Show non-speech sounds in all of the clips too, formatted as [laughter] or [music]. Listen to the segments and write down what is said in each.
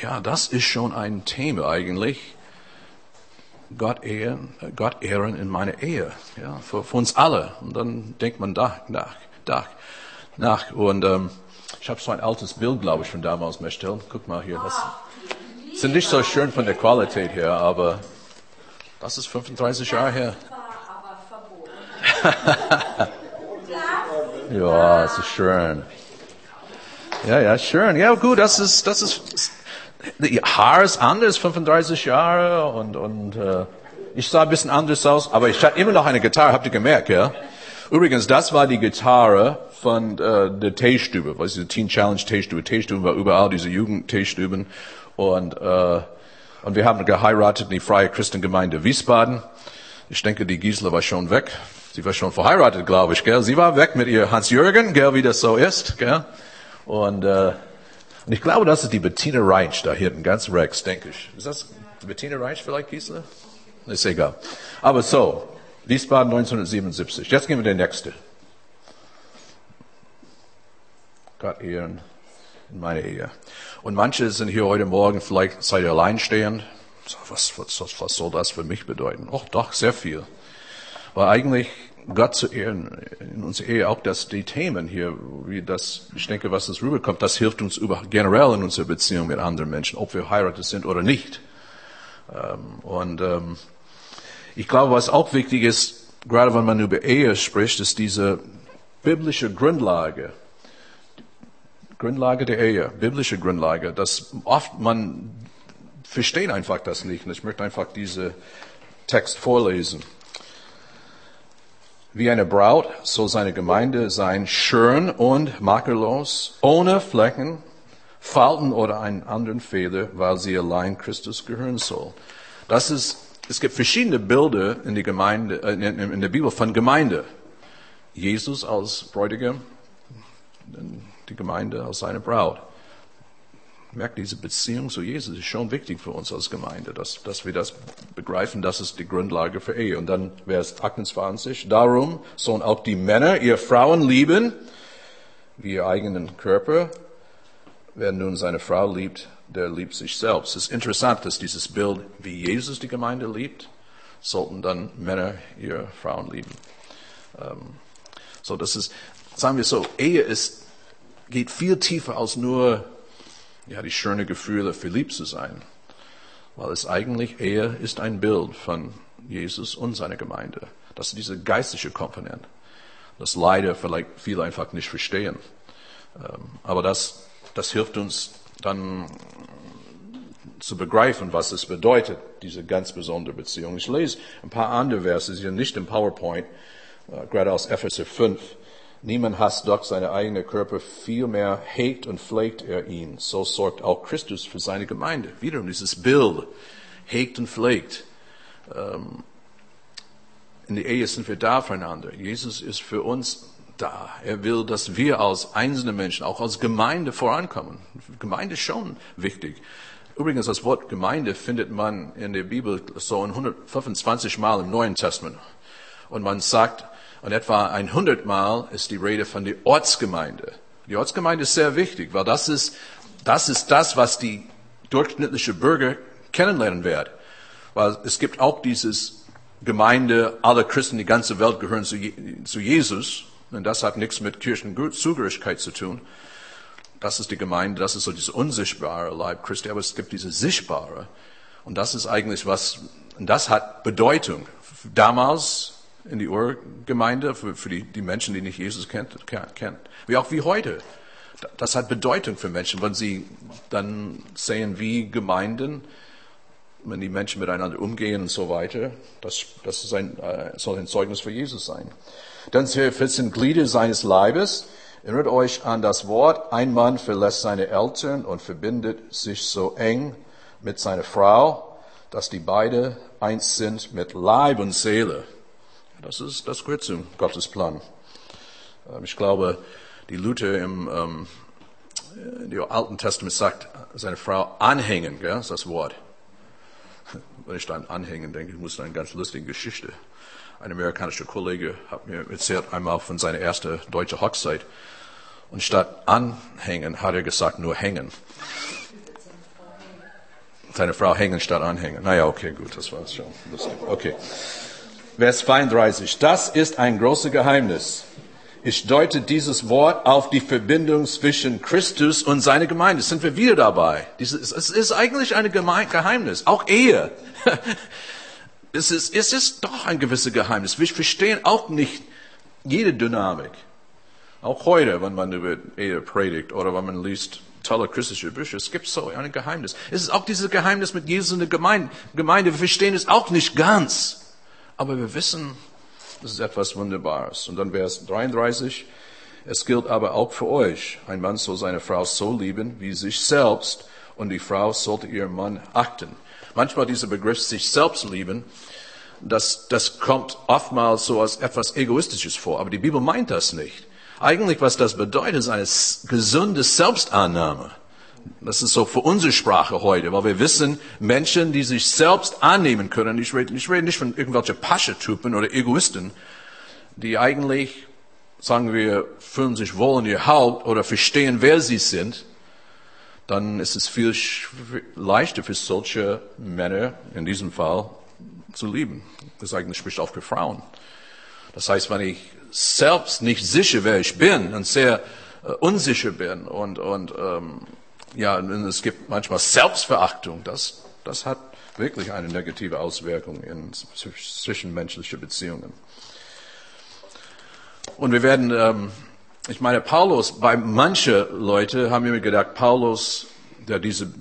ja, das ist schon ein Thema eigentlich. Gott ehren, Gott ehren in meiner Ehe, ja, für, für uns alle. Und dann denkt man da nach, nach, nach. Und ähm, ich habe so ein altes Bild, glaube ich, von damals Mestel. Guck mal hier, das sind nicht so schön von der Qualität her, aber das ist 35 Jahre her. [laughs] ja, es ist schön. Ja, ja, schön. Ja, gut, das ist, das ist, die Haar ist anders, 35 Jahre und, und äh, ich sah ein bisschen anders aus, aber ich hatte immer noch eine Gitarre, habt ihr gemerkt, ja? Übrigens, das war die Gitarre von äh, der Teestube, was ist Teen Challenge Teestube. Teestube war überall, diese Jugend-Teestuben. Und, äh, und wir haben geheiratet in die Freie Christengemeinde Wiesbaden. Ich denke, die Gisela war schon weg. Sie war schon verheiratet, glaube ich, gell? Sie war weg mit ihr Hans-Jürgen, gell, wie das so ist, gell? Und, äh, und ich glaube, das ist die Bettina Reich da hinten, ganz rechts, denke ich. Ist das Bettina Reich vielleicht, Gisela? Ist egal. Aber so, Wiesbaden 1977. Jetzt gehen wir den nächste. Gott ehren in meine Ehe. Und manche sind hier heute Morgen vielleicht seid ihr alleinstehend. Was, was, was soll das für mich bedeuten? Och, doch, sehr viel. Weil eigentlich Gott zu ehren in unserer Ehe, auch dass die Themen hier, wie das, ich denke, was das rüberkommt, das hilft uns über, generell in unserer Beziehung mit anderen Menschen, ob wir verheiratet sind oder nicht. Ähm, und ähm, ich glaube, was auch wichtig ist, gerade wenn man über Ehe spricht, ist diese biblische Grundlage, Grundlage der Ehe, biblische Grundlage, dass oft man versteht einfach das nicht. Und ich möchte einfach diese Text vorlesen. Wie eine Braut soll seine Gemeinde sein, schön und makellos, ohne Flecken, Falten oder einen anderen Fehler, weil sie allein Christus gehören soll. Das ist, es gibt verschiedene Bilder in, die Gemeinde, äh, in der Bibel von Gemeinde. Jesus als Bräutigam, die Gemeinde als seine Braut. Merkt, diese Beziehung zu Jesus ist schon wichtig für uns als Gemeinde, dass, dass wir das begreifen, das ist die Grundlage für Ehe. Und dann Vers 28, darum sollen auch die Männer ihr Frauen lieben, wie ihr eigenen Körper. Wer nun seine Frau liebt, der liebt sich selbst. Es ist interessant, dass dieses Bild, wie Jesus die Gemeinde liebt, sollten dann Männer ihre Frauen lieben. Ähm, so, das ist, sagen wir so, Ehe ist geht viel tiefer als nur ja, die schöne Gefühle, verliebt zu sein. Weil es eigentlich Ehe ist ein Bild von Jesus und seiner Gemeinde. Das ist diese geistliche Komponente. Das leider vielleicht viele einfach nicht verstehen. Ähm, aber das, das hilft uns dann zu begreifen, was es bedeutet, diese ganz besondere Beziehung. Ich lese ein paar andere Verse, sind nicht im PowerPoint, äh, gerade aus Epheser 5. Niemand hasst doch seine eigene Körper, vielmehr hegt und pflegt er ihn. So sorgt auch Christus für seine Gemeinde. Wiederum dieses Bild, hegt und pflegt. Ähm, in der Ehe sind wir da füreinander. Jesus ist für uns da. Er will, dass wir als einzelne Menschen, auch als Gemeinde vorankommen. Gemeinde ist schon wichtig. Übrigens, das Wort Gemeinde findet man in der Bibel so 125 Mal im Neuen Testament. Und man sagt, und etwa ein hundertmal ist die Rede von der Ortsgemeinde. Die Ortsgemeinde ist sehr wichtig, weil das ist, das ist das, was die durchschnittliche Bürger kennenlernen wird. Weil es gibt auch dieses Gemeinde, alle Christen, die ganze Welt gehören zu, zu Jesus. Und das hat nichts mit Kirchenzugehörigkeit zu tun. Das ist die Gemeinde, das ist so dieses unsichtbare Leib Christi, aber es gibt diese sichtbare. Und das ist eigentlich was, das hat Bedeutung. Damals in die Urgemeinde für, für die, die Menschen, die nicht Jesus kennt, kennt. Wie auch wie heute. Das hat Bedeutung für Menschen, wenn sie dann sehen, wie Gemeinden, wenn die Menschen miteinander umgehen und so weiter. Das, das ist ein, äh, soll ein Zeugnis für Jesus sein. Dann Vers 14 Glieder seines Leibes. Erinnert euch an das Wort, ein Mann verlässt seine Eltern und verbindet sich so eng mit seiner Frau, dass die beide eins sind mit Leib und Seele. Das ist, das gehört zu Gottes Plan. Ähm, ich glaube, die Luther im, ähm, im Alten Testament sagt, seine Frau anhängen, gell, ist das Wort. [laughs] Wenn ich an anhängen denke, ich muss eine ganz lustige Geschichte. Ein amerikanischer Kollege hat mir erzählt einmal von seiner ersten deutschen Hochzeit. Und statt anhängen hat er gesagt, nur hängen. seine Frau hängen statt anhängen. Naja, okay, gut, das war schon lustig. Okay. Vers 32. Das ist ein großes Geheimnis. Ich deute dieses Wort auf die Verbindung zwischen Christus und seiner Gemeinde. Sind wir wieder dabei? es ist eigentlich ein Geheimnis. Auch Ehe. [laughs] Es ist, es ist doch ein gewisses Geheimnis. Wir verstehen auch nicht jede Dynamik. Auch heute, wenn man über Ehe predigt oder wenn man liest tolle christliche Bücher, es gibt so ein Geheimnis. Es ist auch dieses Geheimnis mit Jesus in der Gemeinde. Gemeinde. Wir verstehen es auch nicht ganz. Aber wir wissen, das ist etwas Wunderbares. Und dann Vers 33. Es gilt aber auch für euch. Ein Mann soll seine Frau so lieben wie sich selbst und die Frau sollte ihren Mann achten. Manchmal dieser Begriff sich selbst lieben, das, das kommt oftmals so als etwas Egoistisches vor, aber die Bibel meint das nicht. Eigentlich, was das bedeutet, ist eine gesunde Selbstannahme. Das ist so für unsere Sprache heute, weil wir wissen, Menschen, die sich selbst annehmen können, ich rede, ich rede nicht von irgendwelchen Pascha-Typen oder Egoisten, die eigentlich, sagen wir, fühlen sich wohl in ihr Haupt oder verstehen, wer sie sind, dann ist es viel leichter für solche Männer, in diesem Fall, zu lieben. Das eigentlich spricht auch für Frauen. Das heißt, wenn ich selbst nicht sicher, wer ich bin und sehr äh, unsicher bin und, und ähm, ja, es gibt manchmal Selbstverachtung, das, das hat wirklich eine negative Auswirkung in zwischenmenschlichen Beziehungen. Und wir werden ähm, ich meine, Paulus, bei manche Leute haben mir gedacht, Paulus, der diese,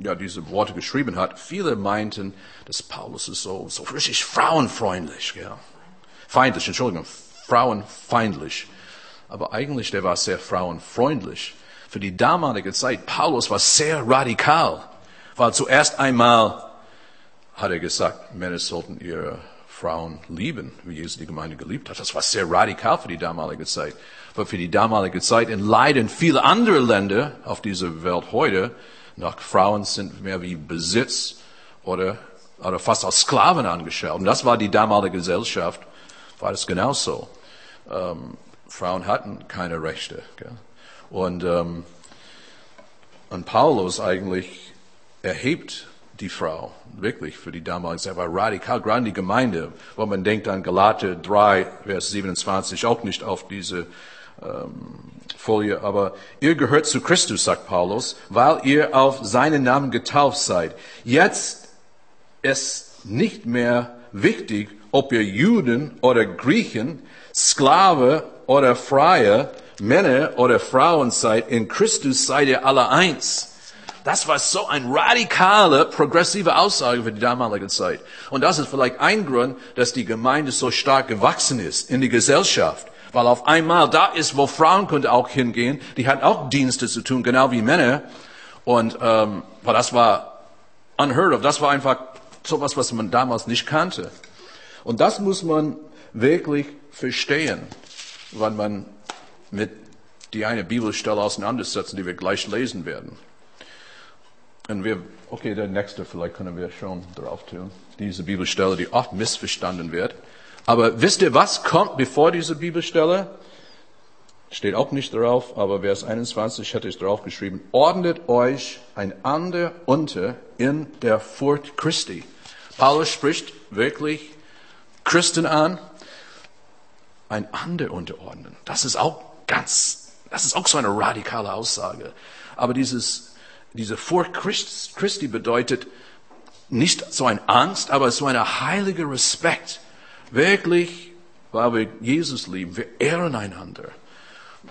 ja, diese Worte geschrieben hat, viele meinten, dass Paulus ist so, so richtig frauenfreundlich, ja. Feindlich, Entschuldigung, frauenfeindlich. Aber eigentlich, der war sehr frauenfreundlich. Für die damalige Zeit, Paulus war sehr radikal, weil zuerst einmal hat er gesagt, Männer sollten ihre Frauen lieben, wie Jesus die Gemeinde geliebt hat. Das war sehr radikal für die damalige Zeit aber für die damalige Zeit in Leiden viele andere Länder auf dieser Welt heute nach Frauen sind mehr wie Besitz oder, oder fast als Sklaven angeschaut. Und das war die damalige Gesellschaft, war das genauso. Ähm, Frauen hatten keine Rechte. Gell? Und, ähm, und Paulus eigentlich erhebt die Frau, wirklich für die damalige Zeit, war radikal, gerade die Gemeinde, wo man denkt an Galater 3, Vers 27, auch nicht auf diese ähm, Folie, aber ihr gehört zu Christus, sagt Paulus, weil ihr auf seinen Namen getauft seid. Jetzt ist nicht mehr wichtig, ob ihr Juden oder Griechen, Sklave oder Freie, Männer oder Frauen seid, in Christus seid ihr alle eins. Das war so eine radikale, progressive Aussage für die damalige Zeit. Und das ist vielleicht ein Grund, dass die Gemeinde so stark gewachsen ist in die Gesellschaft. Weil auf einmal da ist, wo Frauen könnte auch hingehen, die hat auch Dienste zu tun, genau wie Männer. Und ähm, weil das war unheard of, das war einfach sowas, was man damals nicht kannte. Und das muss man wirklich verstehen, wenn man mit die eine Bibelstelle auseinandersetzen, die wir gleich lesen werden. Und wir, okay, der nächste, vielleicht können wir schon drauf tun. Diese Bibelstelle, die oft missverstanden wird. Aber wisst ihr, was kommt bevor diese Bibelstelle? Steht auch nicht drauf, aber Vers 21 hätte ich drauf geschrieben. Ordnet euch einander unter in der Furcht Christi. Paulus spricht wirklich Christen an, einander unterordnen. Das ist auch ganz, das ist auch so eine radikale Aussage. Aber dieses, diese Furcht Christi bedeutet nicht so ein Angst, aber so ein heiliger Respekt Wirklich, weil wir Jesus lieben, wir ehren einander.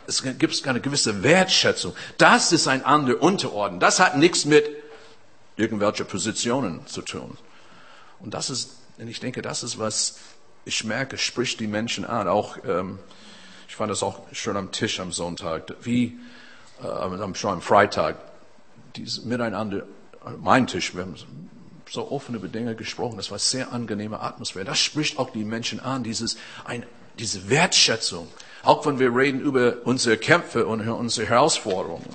Es gibt eine gewisse Wertschätzung. Das ist ein anderer Unterordnen. Das hat nichts mit irgendwelchen Positionen zu tun. Und das ist, ich denke, das ist was ich merke, spricht die Menschen an. Auch ähm, ich fand das auch schön am Tisch am Sonntag, wie äh, schon am Freitag, dieses Miteinander, mein Tisch, wir haben so offen über Dinge gesprochen. Das war sehr angenehme Atmosphäre. Das spricht auch die Menschen an, dieses, ein, diese Wertschätzung. Auch wenn wir reden über unsere Kämpfe und unsere Herausforderungen.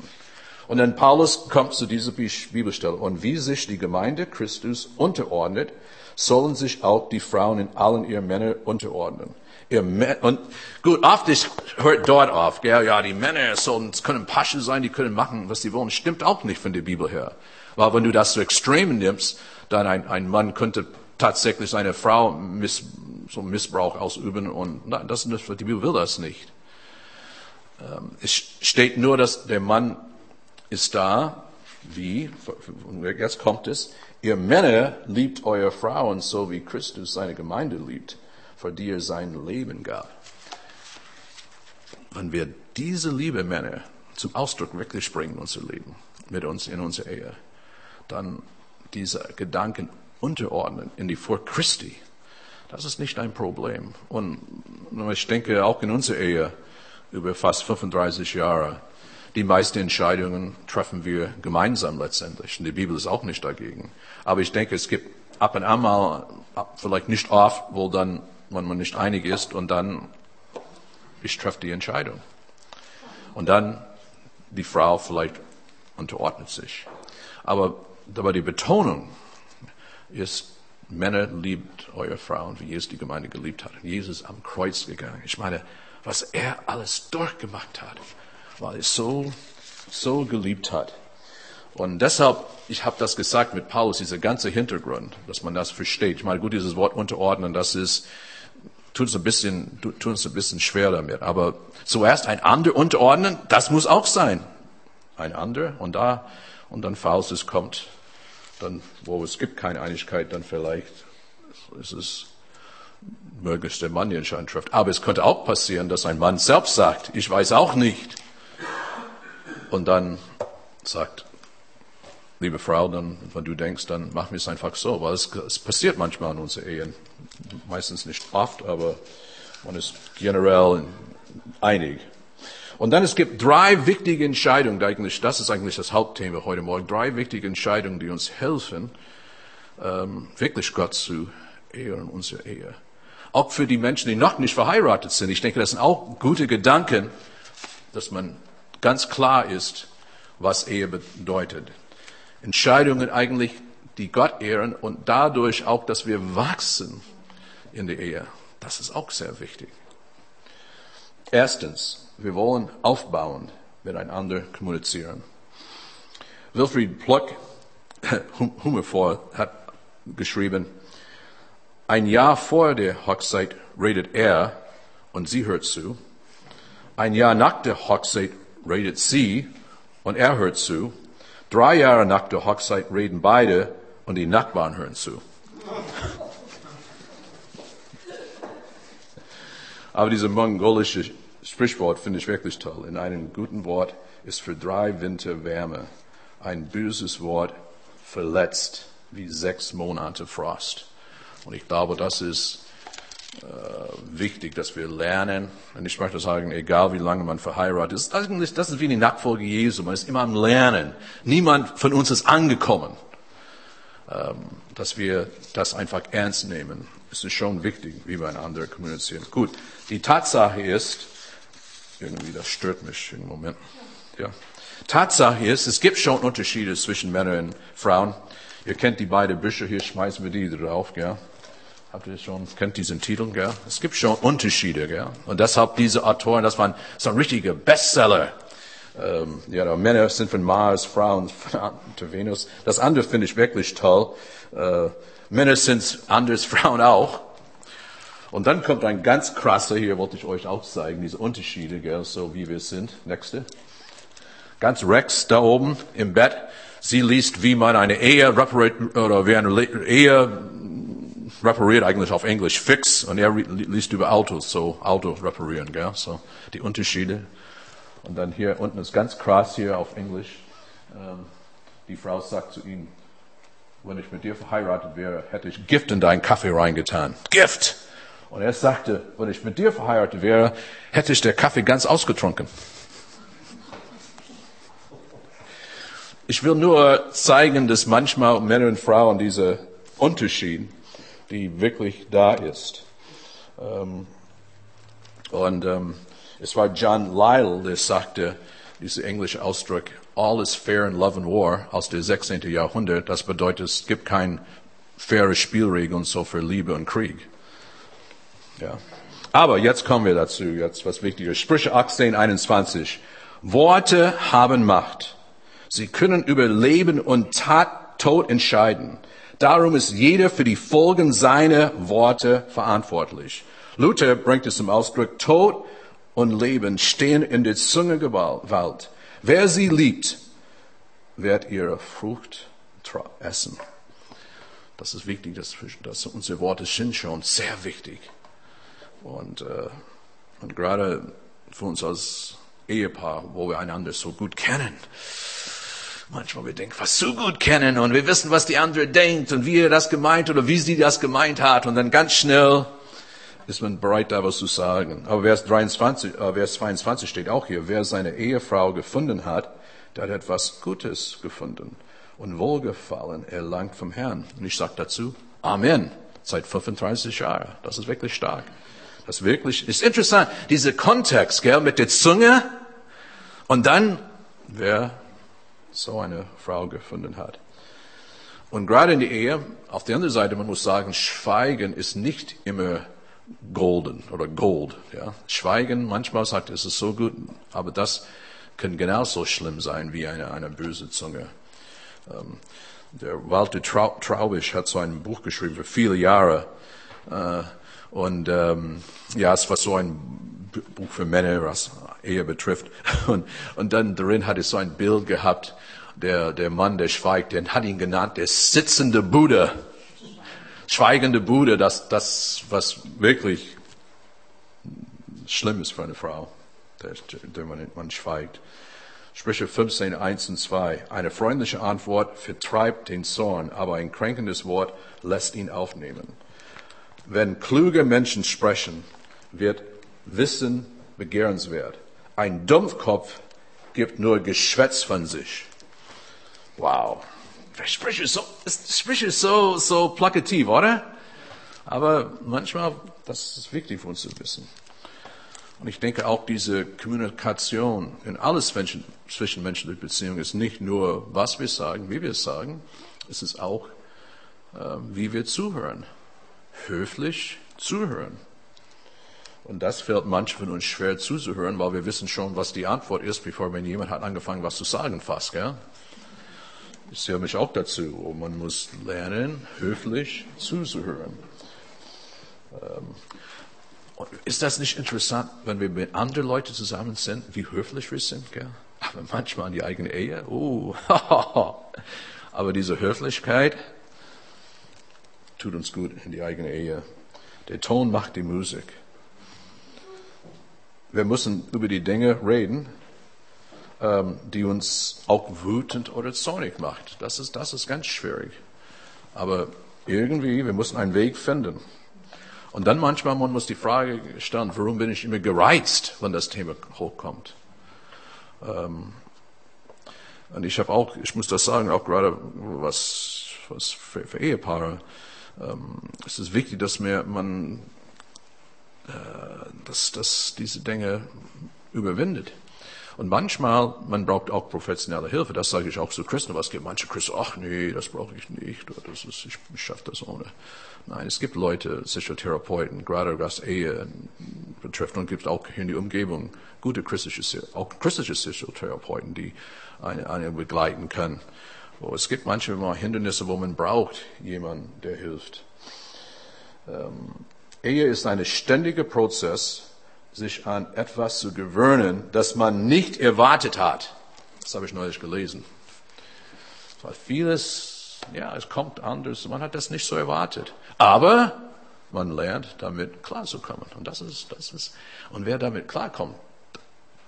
Und dann Paulus kommt zu dieser Bibelstelle. Und wie sich die Gemeinde Christus unterordnet, sollen sich auch die Frauen in allen ihren Männern unterordnen. Ihr Mä- und gut, oft ist, hört dort auf, gell, ja, die Männer sollen, können Pasche sein, die können machen, was sie wollen. Stimmt auch nicht von der Bibel her. Weil wenn du das zu Extremen nimmst, dann ein, ein Mann könnte tatsächlich seine Frau miss, so Missbrauch ausüben und nein, das, das, die Bibel will das nicht. Ähm, es steht nur, dass der Mann ist da, wie, jetzt kommt es, ihr Männer liebt eure Frauen so wie Christus seine Gemeinde liebt, für die er sein Leben gab. Wenn wir diese Liebe Männer zum Ausdruck wirklich bringen, unser Leben, mit uns in unserer Ehe, dann diese Gedanken unterordnen in die Vor Christi, das ist nicht ein Problem. Und ich denke auch in unserer Ehe über fast 35 Jahre, die meisten Entscheidungen treffen wir gemeinsam letztendlich. Und die Bibel ist auch nicht dagegen. Aber ich denke, es gibt ab und an mal, vielleicht nicht oft, wo dann, wenn man nicht einig ist und dann, ich treffe die Entscheidung. Und dann die Frau vielleicht unterordnet sich. Aber, aber die Betonung ist, Männer liebt eure Frauen, wie Jesus die Gemeinde geliebt hat. Jesus am Kreuz gegangen. Ich meine, was er alles durchgemacht hat, weil er so, so geliebt hat. Und deshalb, ich habe das gesagt mit Paulus, dieser ganze Hintergrund, dass man das versteht. Ich meine, gut, dieses Wort unterordnen, das ist, tut uns ein bisschen, tut uns ein bisschen schwer damit. Aber zuerst ein ander unterordnen, das muss auch sein. Ein ander und da, und dann, falls es kommt, dann, wo es gibt keine Einigkeit, dann vielleicht ist es möglich, der Mann die Entscheidung trifft. Aber es könnte auch passieren, dass ein Mann selbst sagt, ich weiß auch nicht. Und dann sagt, liebe Frau, dann, wenn du denkst, dann machen wir es einfach so, weil es, es passiert manchmal in unseren Ehen. Meistens nicht oft, aber man ist generell einig. Und dann es gibt drei wichtige Entscheidungen, eigentlich, das ist eigentlich das Hauptthema heute Morgen, drei wichtige Entscheidungen, die uns helfen, ähm, wirklich Gott zu ehren in unserer Ehe. Auch für die Menschen, die noch nicht verheiratet sind. Ich denke, das sind auch gute Gedanken, dass man ganz klar ist, was Ehe bedeutet. Entscheidungen eigentlich, die Gott ehren und dadurch auch, dass wir wachsen in der Ehe. Das ist auch sehr wichtig. Erstens, wir wollen aufbauen, miteinander kommunizieren. Wilfried Pluck, [laughs] humorvoll, hat geschrieben, ein Jahr vor der Hochzeit redet er und sie hört zu. Ein Jahr nach der Hochzeit redet sie und er hört zu. Drei Jahre nach der Hochzeit reden beide und die Nachbarn hören zu. Aber diese mongolische Sprichwort finde ich wirklich toll. In einem guten Wort ist für drei Winter Wärme. Ein böses Wort verletzt wie sechs Monate Frost. Und ich glaube, das ist wichtig, dass wir lernen. Und ich möchte sagen, egal wie lange man verheiratet ist, ist, das ist wie die Nachfolge Jesu. Man ist immer am Lernen. Niemand von uns ist angekommen. Ähm, dass wir das einfach ernst nehmen. Es ist schon wichtig, wie wir einander kommunizieren. Gut, die Tatsache ist, irgendwie, das stört mich im Moment. Ja. Tatsache ist, es gibt schon Unterschiede zwischen Männern und Frauen. Ihr kennt die beiden Bücher, hier schmeißen wir die drauf, gell? Habt ihr schon, kennt diesen Titel, gell? Es gibt schon Unterschiede, gell? Und deshalb diese Autoren, das waren so ein richtiger Bestseller. Ähm, ja, Männer sind von Mars, Frauen von [laughs] Venus. Das andere finde ich wirklich toll. Äh, Männer sind anders, [laughs] Frauen auch. Und dann kommt ein ganz krasser, hier wollte ich euch auch zeigen, diese Unterschiede, gell, so wie wir sind. Nächste. Ganz Rex da oben im Bett. Sie liest, wie man eine Ehe repariert, oder wie eine Ehe repariert eigentlich auf Englisch fix und er liest über Autos, so Auto reparieren, gell, so die Unterschiede. Und dann hier unten ist ganz krass hier auf Englisch. Ähm, die Frau sagt zu ihm, wenn ich mit dir verheiratet wäre, hätte ich Gift in deinen Kaffee reingetan. Gift! Und er sagte, wenn ich mit dir verheiratet wäre, hätte ich der Kaffee ganz ausgetrunken. Ich will nur zeigen, dass manchmal Männer und Frauen diese Unterschied, die wirklich da ist. Ähm, und ähm, es war John Lyle, der sagte, dieser englische Ausdruck, all is fair in love and war aus dem 16. Jahrhundert. Das bedeutet, es gibt keine faire Spielregeln so für Liebe und Krieg. Ja. Aber jetzt kommen wir dazu, jetzt was Wichtiges. Sprüche 18, 21. Worte haben Macht. Sie können über Leben und Tat, Tod entscheiden. Darum ist jeder für die Folgen seiner Worte verantwortlich. Luther bringt es zum Ausdruck, Tod und Leben stehen in der Zunge Gewalt. Wer sie liebt, wird ihre Frucht essen. Das ist wichtig, dass, dass unsere Worte sind schon sehr wichtig. Und, äh, und gerade für uns als Ehepaar, wo wir einander so gut kennen, manchmal wir denken, was so gut kennen und wir wissen, was die andere denkt und wie er das gemeint oder wie sie das gemeint hat und dann ganz schnell ist man bereit, da was zu sagen. Aber Vers 23, äh, Vers 22 steht auch hier, wer seine Ehefrau gefunden hat, der hat etwas Gutes gefunden und Wohlgefallen erlangt vom Herrn. Und ich sage dazu, Amen. Seit 35 Jahren. Das ist wirklich stark. Das wirklich ist interessant. Dieser Kontext, gell, mit der Zunge und dann, wer so eine Frau gefunden hat. Und gerade in der Ehe, auf der anderen Seite, man muss sagen, Schweigen ist nicht immer golden oder gold. Ja. Schweigen, manchmal sagt es ist so gut, aber das kann genauso schlimm sein wie eine, eine böse Zunge. Ähm, der Walter Traubisch hat so ein Buch geschrieben für viele Jahre. Äh, und ähm, ja, es war so ein Buch für Männer, was Ehe betrifft. Und, und dann darin hat es so ein Bild gehabt, der, der Mann, der schweigt, den hat ihn genannt, der sitzende Bude schweigende Bude, das, das, was wirklich schlimm ist für eine Frau, der, der man, man schweigt. Sprüche 15, 1 und 2. Eine freundliche Antwort vertreibt den Zorn, aber ein kränkendes Wort lässt ihn aufnehmen. Wenn kluge Menschen sprechen, wird Wissen begehrenswert. Ein Dumpfkopf gibt nur Geschwätz von sich. Wow. Sprüche so, Sprüche so, so plakativ, oder? Aber manchmal, das ist wichtig für uns zu wissen. Und ich denke auch diese Kommunikation in alles Menschen, zwischenmenschliche Beziehungen ist nicht nur, was wir sagen, wie wir es sagen, es ist auch, äh, wie wir zuhören. Höflich zuhören. Und das fällt manchen von uns schwer zuzuhören, weil wir wissen schon, was die Antwort ist, bevor wenn jemand hat angefangen, was zu sagen fast, gell? Ich zähle mich auch dazu. Und man muss lernen, höflich zuzuhören. Ähm, ist das nicht interessant, wenn wir mit anderen Leuten zusammen sind, wie höflich wir sind? Gell? Aber manchmal in die eigene Ehe, oh, [laughs] aber diese Höflichkeit tut uns gut in die eigene Ehe. Der Ton macht die Musik. Wir müssen über die Dinge reden, ähm, die uns auch wütend oder zornig macht. Das ist, das ist ganz schwierig. Aber irgendwie, wir müssen einen Weg finden. Und dann manchmal man muss die Frage stellen, warum bin ich immer gereizt, wenn das Thema hochkommt? Ähm, und ich habe auch, ich muss das sagen, auch gerade was, was für, für Ehepaare, ähm, es ist wichtig, dass mir man, dass, dass diese Dinge überwindet. Und manchmal, man braucht auch professionelle Hilfe. Das sage ich auch zu Christen. Was gibt manche Christen? Ach nee, das brauche ich nicht. Das ist, ich, schaffe das ohne. Nein, es gibt Leute, Psychotherapeuten, gerade was Ehe betrifft, und gibt auch in die Umgebung gute christliche, auch christliche Psychotherapeuten, die eine, eine begleiten können. Oh, es gibt manchmal Hindernisse, wo man braucht jemanden, der hilft. Ähm, Ehe ist ein ständiger Prozess, sich an etwas zu gewöhnen, das man nicht erwartet hat. Das habe ich neulich gelesen. Weil vieles, ja, es kommt anders, man hat das nicht so erwartet. Aber man lernt, damit klarzukommen. Und das ist, das ist, und wer damit klarkommt,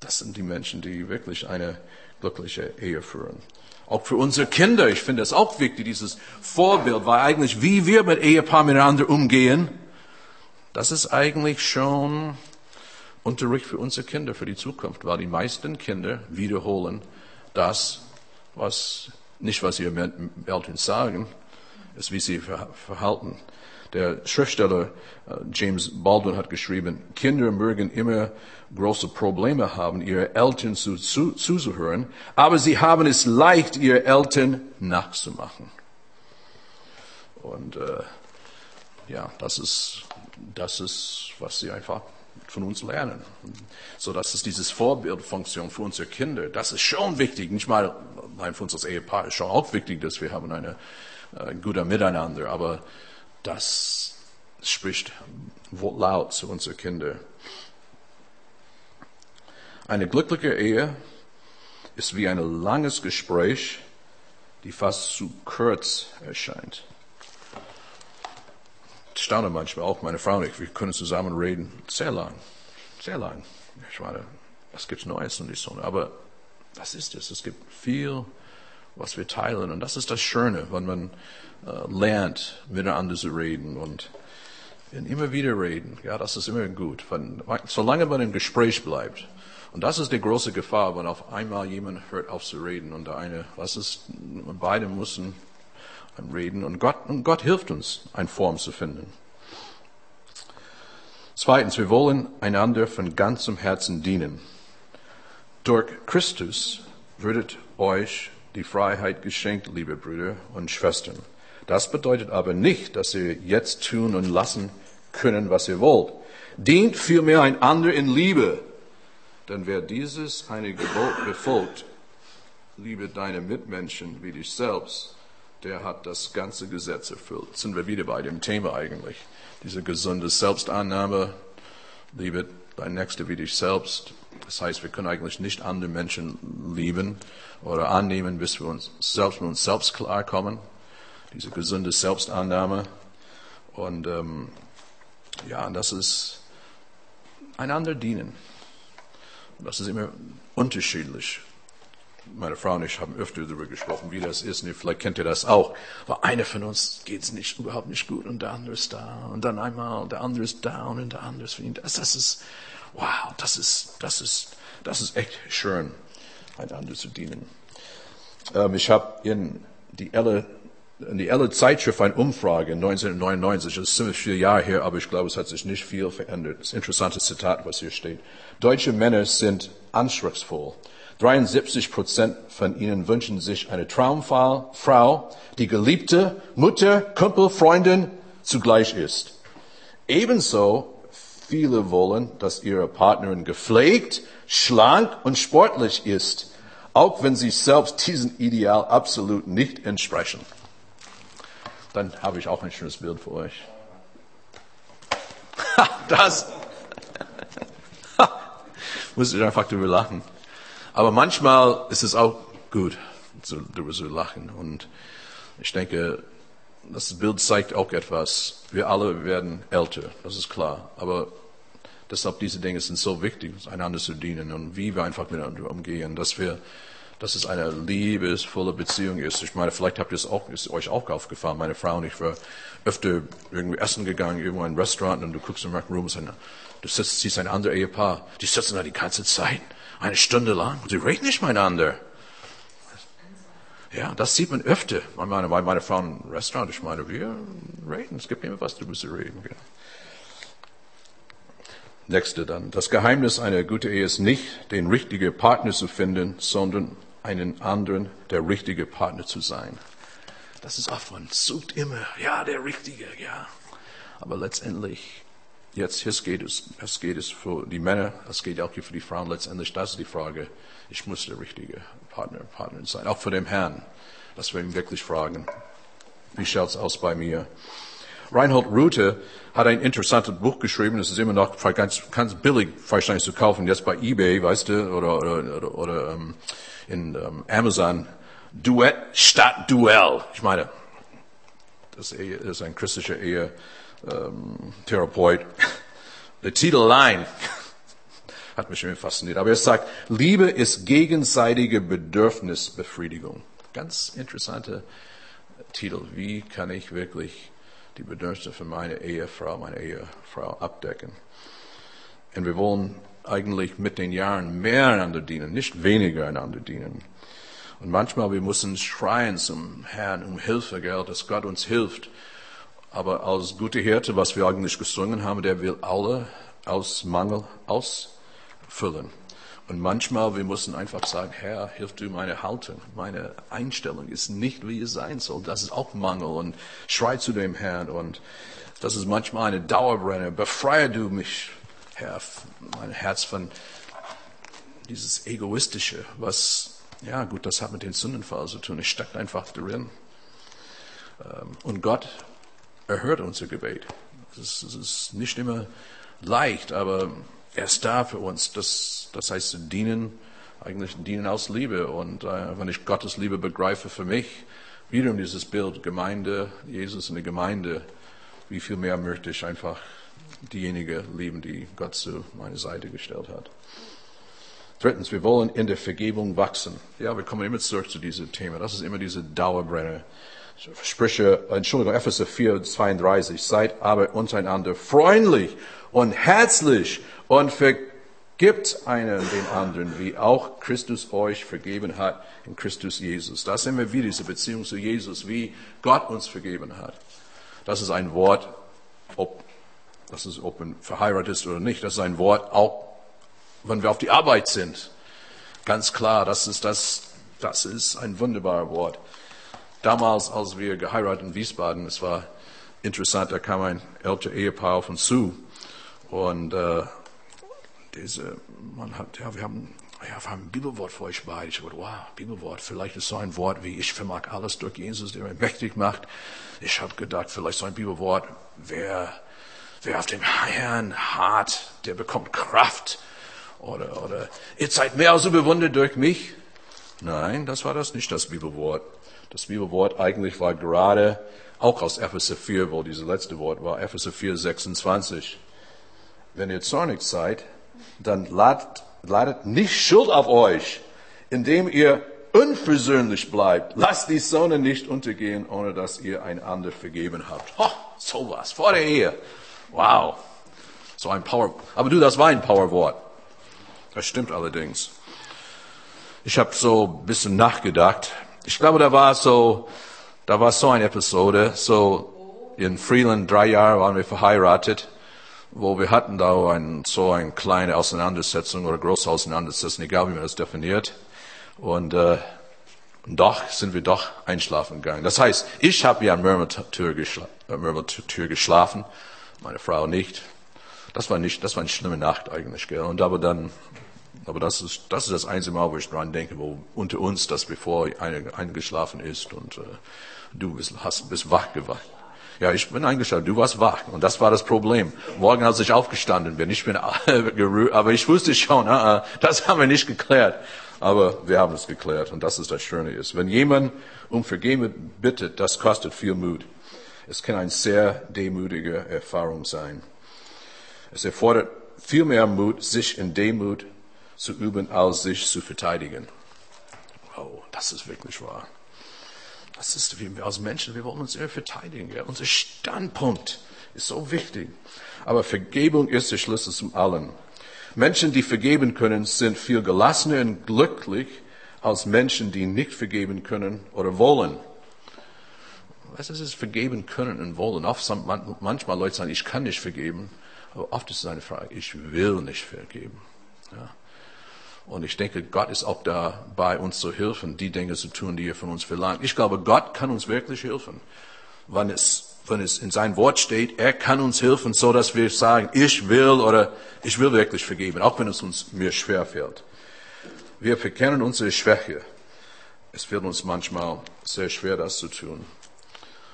das sind die Menschen, die wirklich eine glückliche Ehe führen. Auch für unsere Kinder, ich finde es auch wichtig, dieses Vorbild, weil eigentlich, wie wir mit Ehepaaren miteinander umgehen, das ist eigentlich schon Unterricht für unsere Kinder, für die Zukunft, weil die meisten Kinder wiederholen das, was nicht was ihre Eltern sagen, ist, wie sie verhalten. Der Schriftsteller äh, James Baldwin hat geschrieben, Kinder mögen immer große Probleme haben, ihre Eltern zu, zu, zuzuhören, aber sie haben es leicht, ihre Eltern nachzumachen. Und äh, ja, das ist das ist, was sie einfach von uns lernen. So, das ist dieses Vorbildfunktion für unsere Kinder. Das ist schon wichtig. Nicht mal, nein, für uns als Ehepaar ist schon auch wichtig, dass wir haben eine, ein guter Miteinander. Aber das spricht laut zu unseren Kindern. Eine glückliche Ehe ist wie ein langes Gespräch, die fast zu kurz erscheint. Staune manchmal auch, meine Frau und ich, wir können zusammen reden, sehr lang, sehr lang. Ich meine, es gibt Neues und Sonne, aber das ist es. Es gibt viel, was wir teilen und das ist das Schöne, wenn man äh, lernt, miteinander zu reden und, und immer wieder reden. Ja, das ist immer gut. Wenn, solange man im Gespräch bleibt, und das ist die große Gefahr, wenn auf einmal jemand hört auf zu reden und der eine, was ist, beide müssen reden und Gott, und Gott hilft uns, eine Form zu finden. Zweitens, wir wollen einander von ganzem Herzen dienen. Durch Christus würdet euch die Freiheit geschenkt, liebe Brüder und Schwestern. Das bedeutet aber nicht, dass ihr jetzt tun und lassen können, was ihr wollt. Dient vielmehr einander in Liebe, denn wer dieses eine Gebot befolgt, liebe deine Mitmenschen wie dich selbst, der hat das ganze Gesetz erfüllt. Jetzt sind wir wieder bei dem Thema eigentlich. Diese gesunde Selbstannahme, liebe dein Nächster wie dich selbst. Das heißt, wir können eigentlich nicht andere Menschen lieben oder annehmen, bis wir uns selbst mit uns selbst klarkommen. Diese gesunde Selbstannahme. Und ähm, ja, das ist einander dienen. Das ist immer unterschiedlich. Meine Frau und ich haben öfter darüber gesprochen, wie das ist. Und vielleicht kennt ihr das auch. Aber einer von uns geht es nicht, überhaupt nicht gut und der andere ist da. Und dann einmal der andere ist down und der andere ist ihn. Das, das ist, wow, das ist, das ist, das ist echt schön, einander zu dienen. Ähm, ich habe in die Elle in die Elle Zeitschrift eine Umfrage 1999, das ist ziemlich viele Jahre her, aber ich glaube, es hat sich nicht viel verändert. Das interessantes Zitat, was hier steht. Deutsche Männer sind anspruchsvoll. 73 Prozent von ihnen wünschen sich eine Traumfrau, die geliebte Mutter, Kumpel, Freundin zugleich ist. Ebenso viele wollen, dass ihre Partnerin gepflegt, schlank und sportlich ist, auch wenn sie selbst diesem Ideal absolut nicht entsprechen dann habe ich auch ein schönes Bild für euch. [laughs] das [laughs] muss ich einfach darüber lachen. Aber manchmal ist es auch gut, darüber zu lachen. Und ich denke, das Bild zeigt auch etwas. Wir alle werden älter, das ist klar. Aber deshalb diese Dinge sind so wichtig, einander zu dienen und wie wir einfach miteinander umgehen, dass wir dass es eine liebesvolle Beziehung ist. Ich meine, vielleicht habt ihr es auch, ist euch auch aufgefallen. Meine Frau und ich waren öfter irgendwie essen gegangen, irgendwo in ein Restaurant und du guckst in den Room du sitzt, siehst ein anderes Ehepaar, die sitzen da die ganze Zeit, eine Stunde lang sie reden nicht miteinander. Ja, das sieht man öfter. Ich meine, bei meiner Frau im Restaurant, ich meine, wir reden, es gibt immer was darüber zu reden. Genau. Nächste dann. Das Geheimnis einer guten Ehe ist nicht, den richtigen Partner zu finden, sondern einen anderen der richtige Partner zu sein. Das ist oft, man sucht immer, ja, der Richtige, ja. Aber letztendlich, jetzt, hier geht es, es geht es für die Männer, es geht auch hier für die Frauen, letztendlich, das ist die Frage, ich muss der richtige Partner, Partnerin sein. Auch für den Herrn, dass wir ihn wirklich fragen, wie schaut's aus bei mir? Reinhold Rute hat ein interessantes Buch geschrieben, das ist immer noch ganz, ganz billig wahrscheinlich zu kaufen, jetzt bei eBay, weißt du, oder, oder, oder, oder ähm, in ähm, Amazon, Duett statt Duell. Ich meine, das ist ein christlicher Ehe-Therapeut. Ähm, Der Titel allein [laughs] hat mich immer fasziniert. Aber er sagt, Liebe ist gegenseitige Bedürfnisbefriedigung. Ganz interessanter Titel. Wie kann ich wirklich die Bedürfnisse für meine Ehefrau, meine Ehefrau abdecken? Und wir wollen eigentlich mit den Jahren mehr einander dienen, nicht weniger einander dienen. Und manchmal wir müssen schreien zum Herrn um Hilfe, gell, dass Gott uns hilft. Aber als gute Hirte, was wir eigentlich gesungen haben, der will alle aus Mangel ausfüllen. Und manchmal wir müssen einfach sagen, Herr, hilf du meine Haltung, meine Einstellung ist nicht, wie es sein soll. Das ist auch Mangel und schrei zu dem Herrn und Das ist manchmal eine Dauerbrenner. Befreie du mich, Herr, mein Herz von dieses Egoistische, was, ja gut, das hat mit den Sündenfall zu tun. Es steckt einfach drin. Ähm, und Gott erhört unser Gebet. Es ist nicht immer leicht, aber er ist da für uns. Das, das heißt, dienen, eigentlich dienen aus Liebe. Und äh, wenn ich Gottes Liebe begreife für mich, wiederum dieses Bild, Gemeinde, Jesus in der Gemeinde, wie viel mehr möchte ich einfach diejenige lieben, die Gott zu meiner Seite gestellt hat. Drittens, wir wollen in der Vergebung wachsen. Ja, wir kommen immer zurück zu diesem Thema. Das ist immer diese Dauerbrenner. Sprüche, Entschuldigung, Epheser 4, 32. Seid aber untereinander freundlich und herzlich und vergibt einen den anderen, wie auch Christus euch vergeben hat in Christus Jesus. Das sind wir wieder, diese Beziehung zu Jesus, wie Gott uns vergeben hat. Das ist ein Wort, ob, das ist, ob man verheiratet ist oder nicht, das ist ein Wort, auch wenn wir auf die Arbeit sind. Ganz klar, das ist das, das ist ein wunderbares Wort. Damals, als wir geheiratet in Wiesbaden, es war interessant, da kam ein älteres Ehepaar auf uns zu und äh, diese, man hat, ja, wir haben, ja, wir haben ein Bibelwort für euch beide. Ich gedacht, wow, Bibelwort, vielleicht ist so ein Wort wie ich vermag alles durch Jesus, der mich mächtig macht. Ich habe gedacht, vielleicht so ein Bibelwort, wer, wer auf dem Herrn hart, der bekommt Kraft. Oder, oder, ihr seid mehr als überwunden durch mich. Nein, das war das nicht, das Bibelwort. Das Bibelwort eigentlich war gerade auch aus Epheser 4, wo dieses letzte Wort war, Epheser 4, 26. Wenn ihr zornig seid, dann ladet, ladet nicht Schuld auf euch, indem ihr unversöhnlich bleibt. Lasst die Sonne nicht untergehen, ohne dass ihr einander vergeben habt. Ho, sowas, vor der Ehe. Wow. So ein Power, aber du, das war ein Powerwort. Das stimmt allerdings. Ich habe so ein bisschen nachgedacht. Ich glaube, da war so, da war so eine Episode, so in Freeland, drei Jahre waren wir verheiratet, wo wir hatten da ein, so eine kleine Auseinandersetzung oder große Auseinandersetzung, egal wie man das definiert. Und, äh, doch sind wir doch einschlafen gegangen. Das heißt, ich habe ja an Murmeltür, geschla äh, Murmeltür geschlafen, meine Frau nicht. Das war nicht, das war eine schlimme Nacht eigentlich, gell. Und aber dann aber das ist, das ist das einzige Mal, wo ich dran denke, wo unter uns, dass bevor einer eingeschlafen ist und äh, du bist, hast, bist wach gewacht. Ja, ich bin eingeschlafen, du warst wach. Und das war das Problem. Morgen, als ich aufgestanden bin, ich bin [laughs] gerührt, aber ich wusste schon, uh, uh, das haben wir nicht geklärt. Aber wir haben es geklärt. Und das ist das Schöne ist. Wenn jemand um Vergebung bittet, das kostet viel Mut. Es kann eine sehr demütige Erfahrung sein. Es erfordert viel mehr Mut, sich in Demut zu üben, als sich zu verteidigen. Oh, das ist wirklich wahr. Das ist, wie wir als Menschen, wir wollen uns immer verteidigen. Ja? Unser Standpunkt ist so wichtig. Aber Vergebung ist der Schlüssel zum Allen. Menschen, die vergeben können, sind viel gelassener und glücklich als Menschen, die nicht vergeben können oder wollen. Was ist es, vergeben können und wollen? Oft, manchmal Leute sagen, ich kann nicht vergeben. Aber oft ist es eine Frage, ich will nicht vergeben. Ja. Und ich denke, Gott ist auch dabei, uns zu helfen, die Dinge zu tun, die er von uns verlangt. Ich glaube, Gott kann uns wirklich helfen. Wenn es, wenn es in sein Wort steht, er kann uns helfen, so dass wir sagen, ich will oder ich will wirklich vergeben, auch wenn es uns mir schwer fällt. Wir verkennen unsere Schwäche. Es fällt uns manchmal sehr schwer, das zu tun.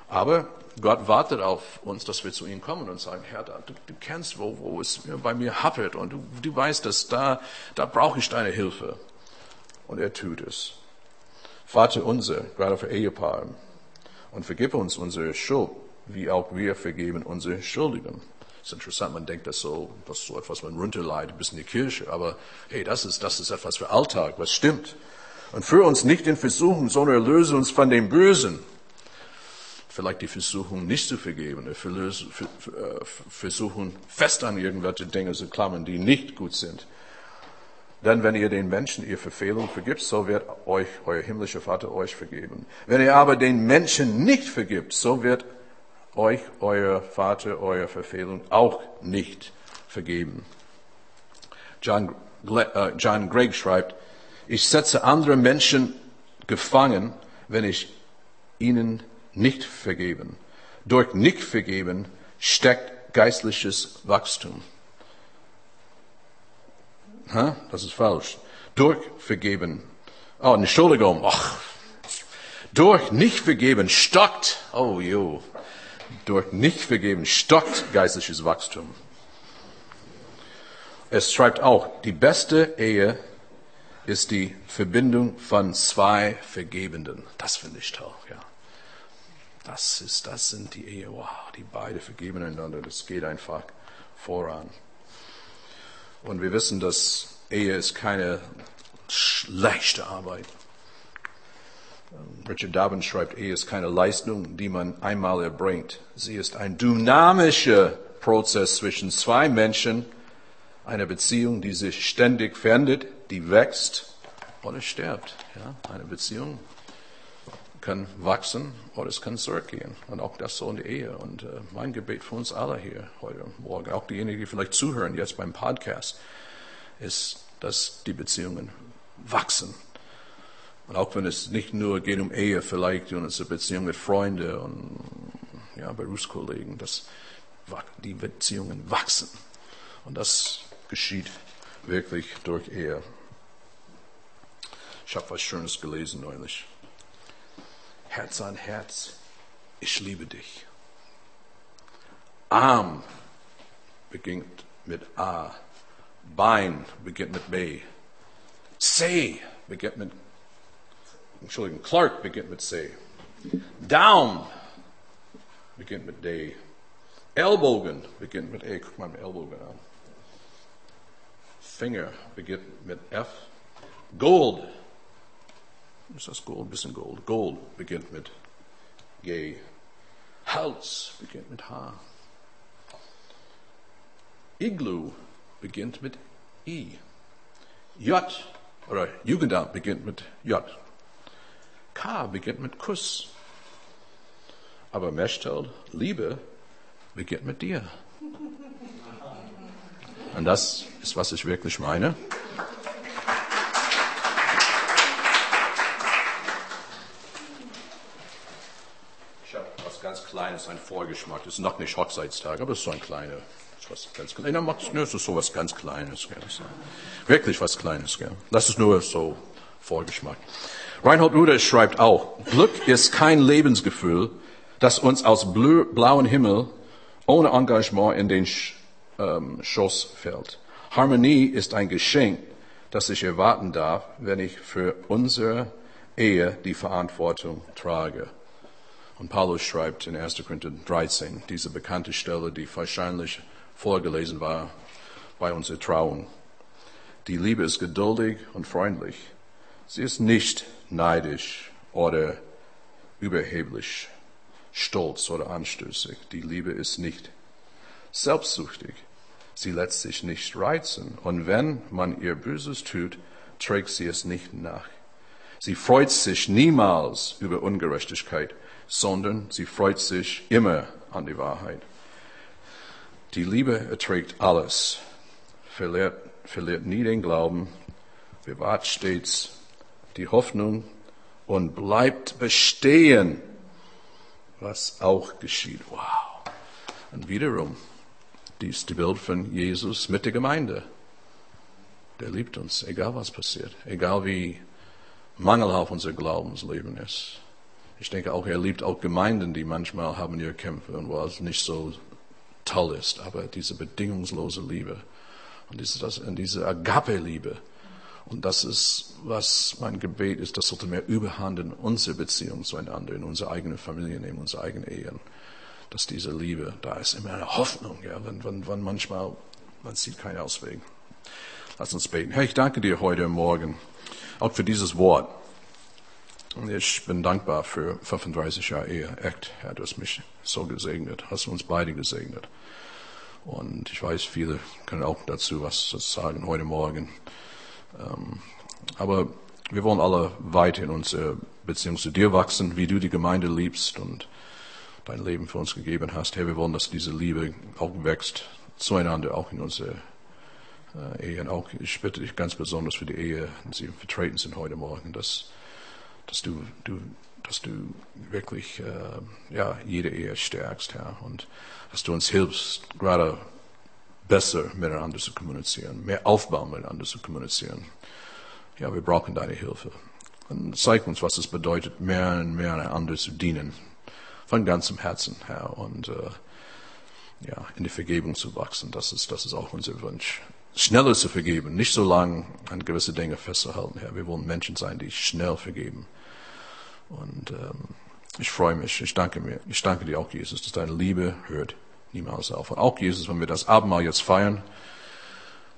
Aber Gott wartet auf uns, dass wir zu ihm kommen und sagen, Herr, du, du kennst, wo, wo es bei mir hapert und du, du weißt, dass da, da brauche ich deine Hilfe. Und er tut es. Vater unser, gerade für Ehepaare, und vergib uns unsere Schuld, wie auch wir vergeben unsere Schuldigen. Das ist interessant, man denkt, das so, das ist so etwas, man runterleitet bis in die Kirche, aber hey, das ist, das ist etwas für Alltag, was stimmt. Und führe uns nicht in Versuchen, sondern erlöse uns von dem Bösen vielleicht die Versuchung nicht zu vergeben, äh, versuchen fest an irgendwelche Dinge zu klammern, die nicht gut sind. Denn wenn ihr den Menschen ihre Verfehlung vergibt, so wird euch euer himmlischer Vater euch vergeben. Wenn ihr aber den Menschen nicht vergibt, so wird euch euer Vater euer Verfehlung auch nicht vergeben. John, äh, John Gregg schreibt, ich setze andere Menschen gefangen, wenn ich ihnen nicht vergeben. Durch nicht vergeben steckt geistliches Wachstum. Ha? Das ist falsch. Durch vergeben. Oh, Entschuldigung. Ach. Durch nicht vergeben stockt. Oh, jo. Durch nicht vergeben stockt geistliches Wachstum. Es schreibt auch, die beste Ehe ist die Verbindung von zwei Vergebenden. Das finde ich toll, ja. Das ist, das sind die Ehe. Wow, die beide vergeben einander. Das geht einfach voran. Und wir wissen, dass Ehe ist keine schlechte Arbeit. Richard Dobbin schreibt, Ehe ist keine Leistung, die man einmal erbringt. Sie ist ein dynamischer Prozess zwischen zwei Menschen, einer Beziehung, die sich ständig verändert, die wächst oder stirbt. Ja, eine Beziehung kann wachsen oder es kann zurückgehen. Und auch das so in der Ehe. Und äh, mein Gebet für uns alle hier heute Morgen, auch diejenigen, die vielleicht zuhören jetzt beim Podcast, ist, dass die Beziehungen wachsen. Und auch wenn es nicht nur geht um Ehe, vielleicht und eine Beziehung mit Freunden und ja, Berufskollegen, dass die Beziehungen wachsen. Und das geschieht wirklich durch Ehe. Ich habe was Schönes gelesen neulich. Herz an Herz, ich liebe dich. Arm beginnt mit A. Bein beginnt mit B. C beginnt mit, Entschuldigung, Clark beginnt mit C. Daumen beginnt mit D. Ellbogen beginnt mit E. Guck mal mit Ellbogen an. Finger beginnt mit F. Gold. Ist das Gold? Ein bisschen Gold. Gold beginnt mit G. Hals beginnt mit H. Igloo beginnt mit I. J oder Jugendamt beginnt mit J. K beginnt mit Kuss. Aber Mechtel, Liebe, beginnt mit dir. Und das ist, was ich wirklich meine. Ich habe was ganz Kleines, ein Vorgeschmack. Das ist noch nicht Hochzeitstag, aber es ist so ein kleiner, was ganz Kleines. Das ist so was ganz Kleines. Gell? Wirklich was Kleines. Gell? Das ist nur so Vorgeschmack. Reinhold Ruder schreibt auch, Glück ist kein Lebensgefühl, das uns aus blauem Himmel ohne Engagement in den ähm, Schoß fällt. Harmonie ist ein Geschenk, das ich erwarten darf, wenn ich für unsere Ehe die Verantwortung trage. Und Paulus schreibt in 1. Korinther 13 diese bekannte Stelle, die wahrscheinlich vorgelesen war bei unserer Trauung. Die Liebe ist geduldig und freundlich. Sie ist nicht neidisch oder überheblich, stolz oder anstößig. Die Liebe ist nicht selbstsüchtig. Sie lässt sich nicht reizen. Und wenn man ihr Böses tut, trägt sie es nicht nach. Sie freut sich niemals über Ungerechtigkeit, sondern sie freut sich immer an die Wahrheit. Die Liebe erträgt alles, verliert, verliert nie den Glauben, bewahrt stets die Hoffnung und bleibt bestehen, was auch geschieht. Wow. Und wiederum, dies ist die Bild von Jesus mit der Gemeinde. Der liebt uns, egal was passiert, egal wie mangelhaft unser Glaubensleben ist. Ich denke auch, er liebt auch Gemeinden, die manchmal haben ihre Kämpfe und wo es nicht so toll ist. Aber diese bedingungslose Liebe und diese, das, und diese Agape-Liebe, und das ist, was mein Gebet ist, das sollte mehr Überhand in unsere Beziehung zueinander, in unsere eigene Familie, in unsere eigenen Ehen dass diese Liebe da ist, immer eine Hoffnung, ja, wenn, wenn, wenn manchmal, man sieht keinen Ausweg. Lass uns beten. Herr, ich danke dir heute Morgen auch für dieses Wort. Und ich bin dankbar für 35 Jahre Ehe. Echt, Herr, du hast mich so gesegnet, hast uns beide gesegnet. Und ich weiß, viele können auch dazu was sagen heute Morgen. Ähm, aber wir wollen alle weiter in unserer Beziehung zu dir wachsen, wie du die Gemeinde liebst und dein Leben für uns gegeben hast. Herr, wir wollen, dass diese Liebe auch wächst zueinander, auch in unsere äh, Ehen. Auch ich bitte dich ganz besonders für die Ehe, die sie vertreten sind heute Morgen, dass, dass du, du dass du wirklich äh, ja, jede Ehe stärkst, Herr, und dass du uns hilfst, gerade besser miteinander zu kommunizieren, mehr Aufbau miteinander zu kommunizieren. Ja, wir brauchen deine Hilfe. Und zeig uns, was es bedeutet, mehr und mehr einander zu dienen. Von ganzem Herzen, Herr. Und äh, ja, in die Vergebung zu wachsen. Das ist, das ist auch unser Wunsch. Schneller zu vergeben, nicht so lange an gewisse Dinge festzuhalten, Herr. Wir wollen Menschen sein, die schnell vergeben. Und ähm, ich freue mich, ich danke mir, ich danke dir auch, Jesus, dass deine Liebe hört niemals auf. Und auch, Jesus, wenn wir das Abendmahl jetzt feiern,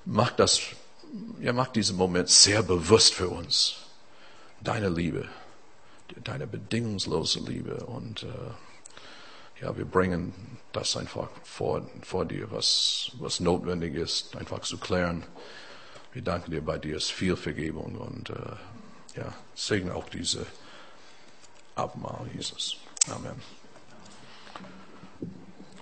mach das, ja, mach diesen Moment sehr bewusst für uns. Deine Liebe, deine bedingungslose Liebe und äh, ja, wir bringen das einfach vor, vor dir, was, was notwendig ist, einfach zu klären. Wir danken dir, bei dir ist viel Vergebung und äh, ja, segne auch diese Abendmahl, Jesus. Amen.